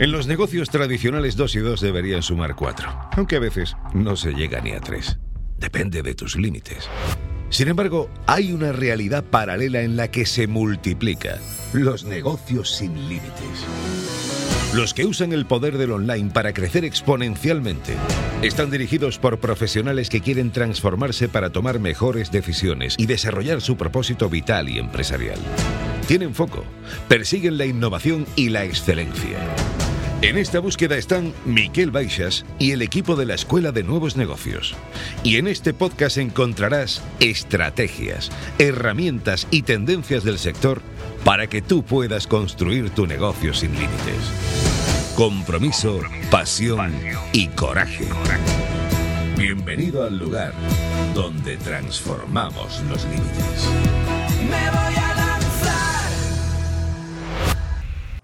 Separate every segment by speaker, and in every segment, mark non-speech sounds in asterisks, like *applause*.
Speaker 1: En los negocios tradicionales 2 y 2 deberían sumar 4, aunque a veces no se llega ni a 3. Depende de tus límites. Sin embargo, hay una realidad paralela en la que se multiplica. Los negocios sin límites. Los que usan el poder del online para crecer exponencialmente están dirigidos por profesionales que quieren transformarse para tomar mejores decisiones y desarrollar su propósito vital y empresarial. Tienen foco, persiguen la innovación y la excelencia. En esta búsqueda están Miquel Baixas y el equipo de la Escuela de Nuevos Negocios. Y en este podcast encontrarás estrategias, herramientas y tendencias del sector para que tú puedas construir tu negocio sin límites. Compromiso, pasión y coraje. Bienvenido al lugar donde transformamos los límites.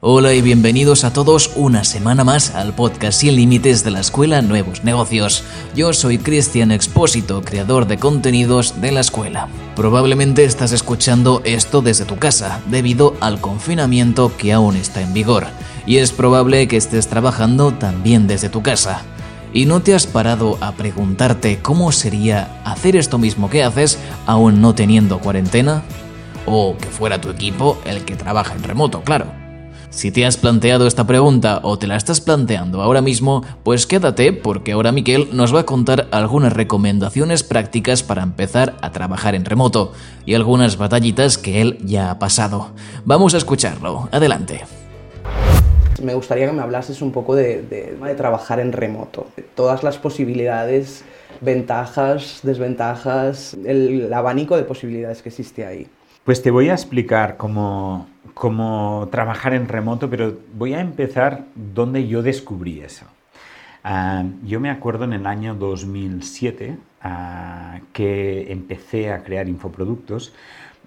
Speaker 2: Hola y bienvenidos a todos una semana más al podcast Sin Límites de la Escuela Nuevos Negocios. Yo soy Cristian Expósito, creador de contenidos de la escuela. Probablemente estás escuchando esto desde tu casa, debido al confinamiento que aún está en vigor, y es probable que estés trabajando también desde tu casa. ¿Y no te has parado a preguntarte cómo sería hacer esto mismo que haces aún no teniendo cuarentena? O que fuera tu equipo el que trabaja en remoto, claro. Si te has planteado esta pregunta o te la estás planteando ahora mismo, pues quédate porque ahora Miquel nos va a contar algunas recomendaciones prácticas para empezar a trabajar en remoto y algunas batallitas que él ya ha pasado. Vamos a escucharlo. Adelante.
Speaker 3: Me gustaría que me hablases un poco de, de, de trabajar en remoto, de todas las posibilidades, ventajas, desventajas, el abanico de posibilidades que existe ahí.
Speaker 4: Pues te voy a explicar cómo, cómo trabajar en remoto, pero voy a empezar donde yo descubrí eso. Uh, yo me acuerdo en el año 2007 uh, que empecé a crear infoproductos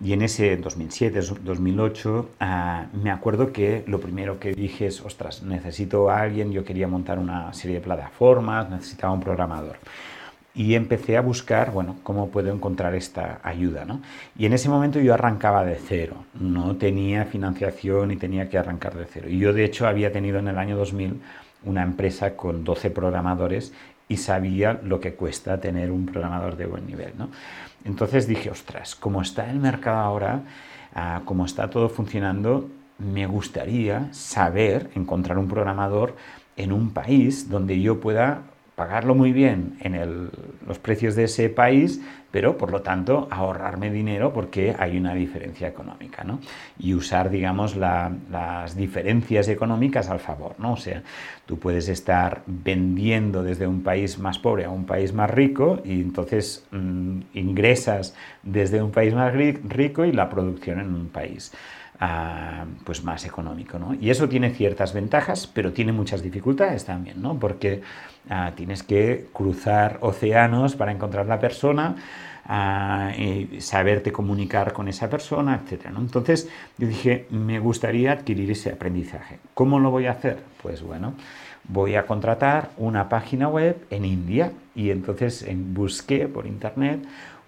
Speaker 4: y en ese 2007, 2008, uh, me acuerdo que lo primero que dije es, ostras, necesito a alguien, yo quería montar una serie de plataformas, necesitaba un programador y empecé a buscar, bueno, cómo puedo encontrar esta ayuda, ¿no? Y en ese momento yo arrancaba de cero, no tenía financiación y tenía que arrancar de cero. Y yo, de hecho, había tenido en el año 2000 una empresa con 12 programadores y sabía lo que cuesta tener un programador de buen nivel, ¿no? Entonces dije, ostras, como está el mercado ahora, uh, como está todo funcionando, me gustaría saber encontrar un programador en un país donde yo pueda pagarlo muy bien en el, los precios de ese país, pero por lo tanto ahorrarme dinero porque hay una diferencia económica, ¿no? Y usar, digamos, la, las diferencias económicas al favor, ¿no? O sea, tú puedes estar vendiendo desde un país más pobre a un país más rico y entonces mmm, ingresas desde un país más rico y la producción en un país ah, pues más económico. ¿no? Y eso tiene ciertas ventajas, pero tiene muchas dificultades también, ¿no? porque ah, tienes que cruzar océanos para encontrar la persona, y saberte comunicar con esa persona, etc. Entonces yo dije, me gustaría adquirir ese aprendizaje. ¿Cómo lo voy a hacer? Pues bueno, voy a contratar una página web en India y entonces busqué por internet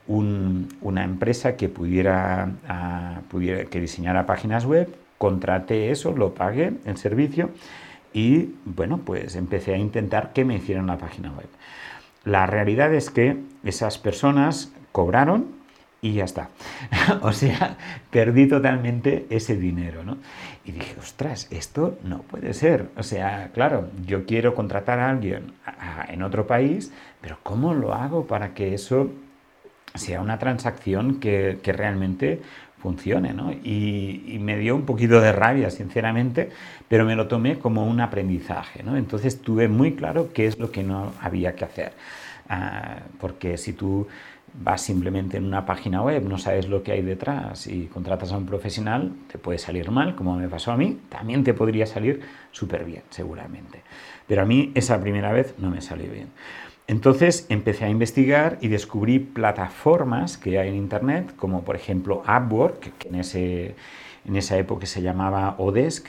Speaker 4: una empresa que pudiera, pudiera que diseñara páginas web, contraté eso, lo pagué el servicio y bueno, pues empecé a intentar que me hicieran la página web. La realidad es que esas personas cobraron y ya está. *laughs* o sea, perdí totalmente ese dinero, ¿no? Y dije, ostras, esto no puede ser. O sea, claro, yo quiero contratar a alguien en otro país, pero ¿cómo lo hago para que eso sea una transacción que, realmente funcione, ¿no? Y, me dio un poquito de rabia, sinceramente, pero me lo tomé como un aprendizaje, ¿no? Entonces tuve muy claro qué es lo que no había que hacer. Ah, porque si tú vas simplemente en una página web, no sabes lo que hay detrás y contratas a un profesional, te puede salir mal, como me pasó a mí, también te podría salir súper bien, seguramente. Pero a mí esa primera vez no me salió bien. Entonces empecé a investigar y descubrí plataformas que hay en Internet, como por ejemplo Upwork, que en, ese, en esa época se llamaba Odesk,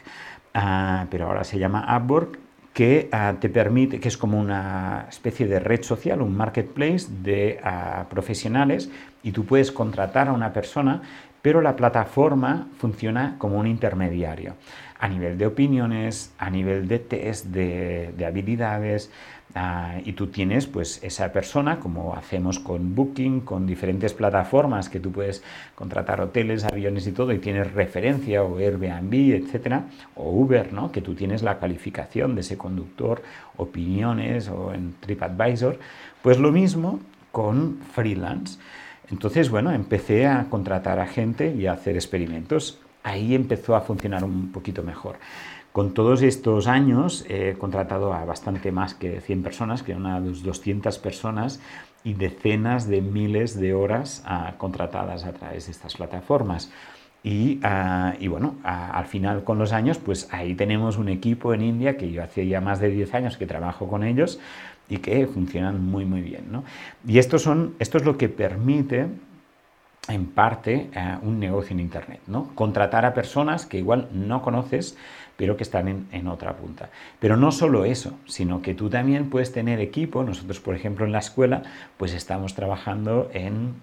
Speaker 4: ah, pero ahora se llama Upwork, que ah, te permite, que es como una especie de red social, un marketplace de ah, profesionales, y tú puedes contratar a una persona, pero la plataforma funciona como un intermediario a nivel de opiniones, a nivel de test, de, de habilidades, Ah, y tú tienes pues esa persona, como hacemos con Booking, con diferentes plataformas que tú puedes contratar hoteles, aviones y todo, y tienes referencia o Airbnb, etcétera, o Uber, ¿no? que tú tienes la calificación de ese conductor, opiniones o en TripAdvisor, pues lo mismo con freelance. Entonces, bueno, empecé a contratar a gente y a hacer experimentos. Ahí empezó a funcionar un poquito mejor. Con todos estos años he contratado a bastante más que 100 personas, que unas 200 personas y decenas de miles de horas ah, contratadas a través de estas plataformas. Y, ah, bueno, al final con los años, pues ahí tenemos un equipo en India que yo hace ya más de 10 años que trabajo con ellos y que funcionan muy muy bien. Y esto, son, esto es lo que permite en parte eh, un negocio en Internet, ¿no? Contratar a personas que igual no conoces, pero que están en, otra punta. Pero no solo eso, sino que tú también puedes tener equipo. Nosotros, por ejemplo, en la escuela, pues estamos trabajando en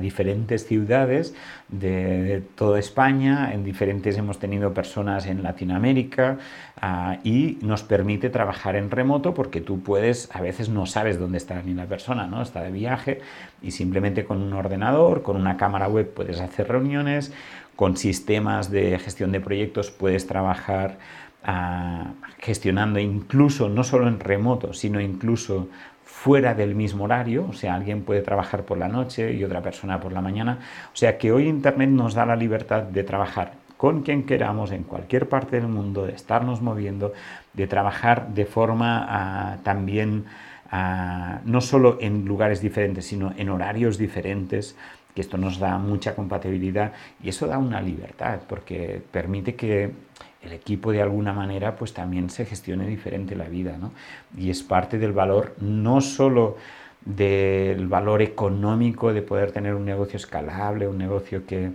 Speaker 4: diferentes ciudades de, toda España, en diferentes, hemos tenido personas en Latinoamérica y nos permite trabajar en remoto porque tú puedes, a veces no sabes dónde está ni la persona, ¿no? Está de viaje y simplemente con un ordenador, con una cámara web puedes hacer reuniones con sistemas de gestión de proyectos puedes trabajar ah, gestionando incluso, no solo en remoto, sino incluso fuera del mismo horario, o sea, alguien puede trabajar por la noche y otra persona por la mañana. O sea, que hoy Internet nos da la libertad de trabajar con quien queramos en cualquier parte del mundo, de estarnos moviendo, de trabajar de forma ah, también ah, no solo en lugares diferentes, sino en horarios diferentes que esto nos da mucha compatibilidad y eso da una libertad porque permite que el equipo de alguna manera pues también se gestione diferente la vida ¿no? y es parte del valor no solo del valor económico de poder tener un negocio escalable, un negocio que,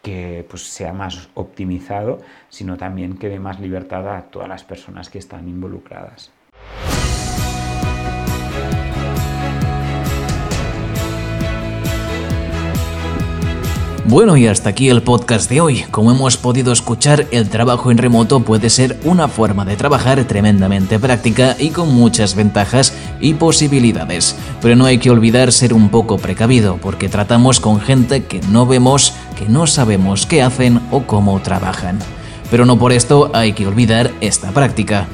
Speaker 4: que pues, sea más optimizado, sino también que dé más libertad a todas las personas que están involucradas.
Speaker 2: Bueno, y hasta aquí el podcast de hoy. Como hemos podido escuchar, el trabajo en remoto puede ser una forma de trabajar tremendamente práctica y con muchas ventajas y posibilidades. Pero no hay que olvidar ser un poco precavido, porque tratamos con gente que no vemos, que no sabemos qué hacen o cómo trabajan. Pero no por esto hay que olvidar esta práctica.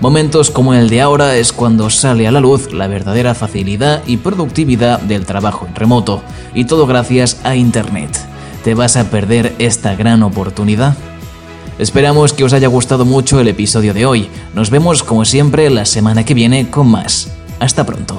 Speaker 2: Momentos como el de ahora es cuando sale a la luz la verdadera facilidad y productividad del trabajo en remoto, y todo gracias a Internet te vas a perder esta gran oportunidad. Esperamos que os haya gustado mucho el episodio de hoy. Nos vemos como siempre la semana que viene con más. Hasta pronto.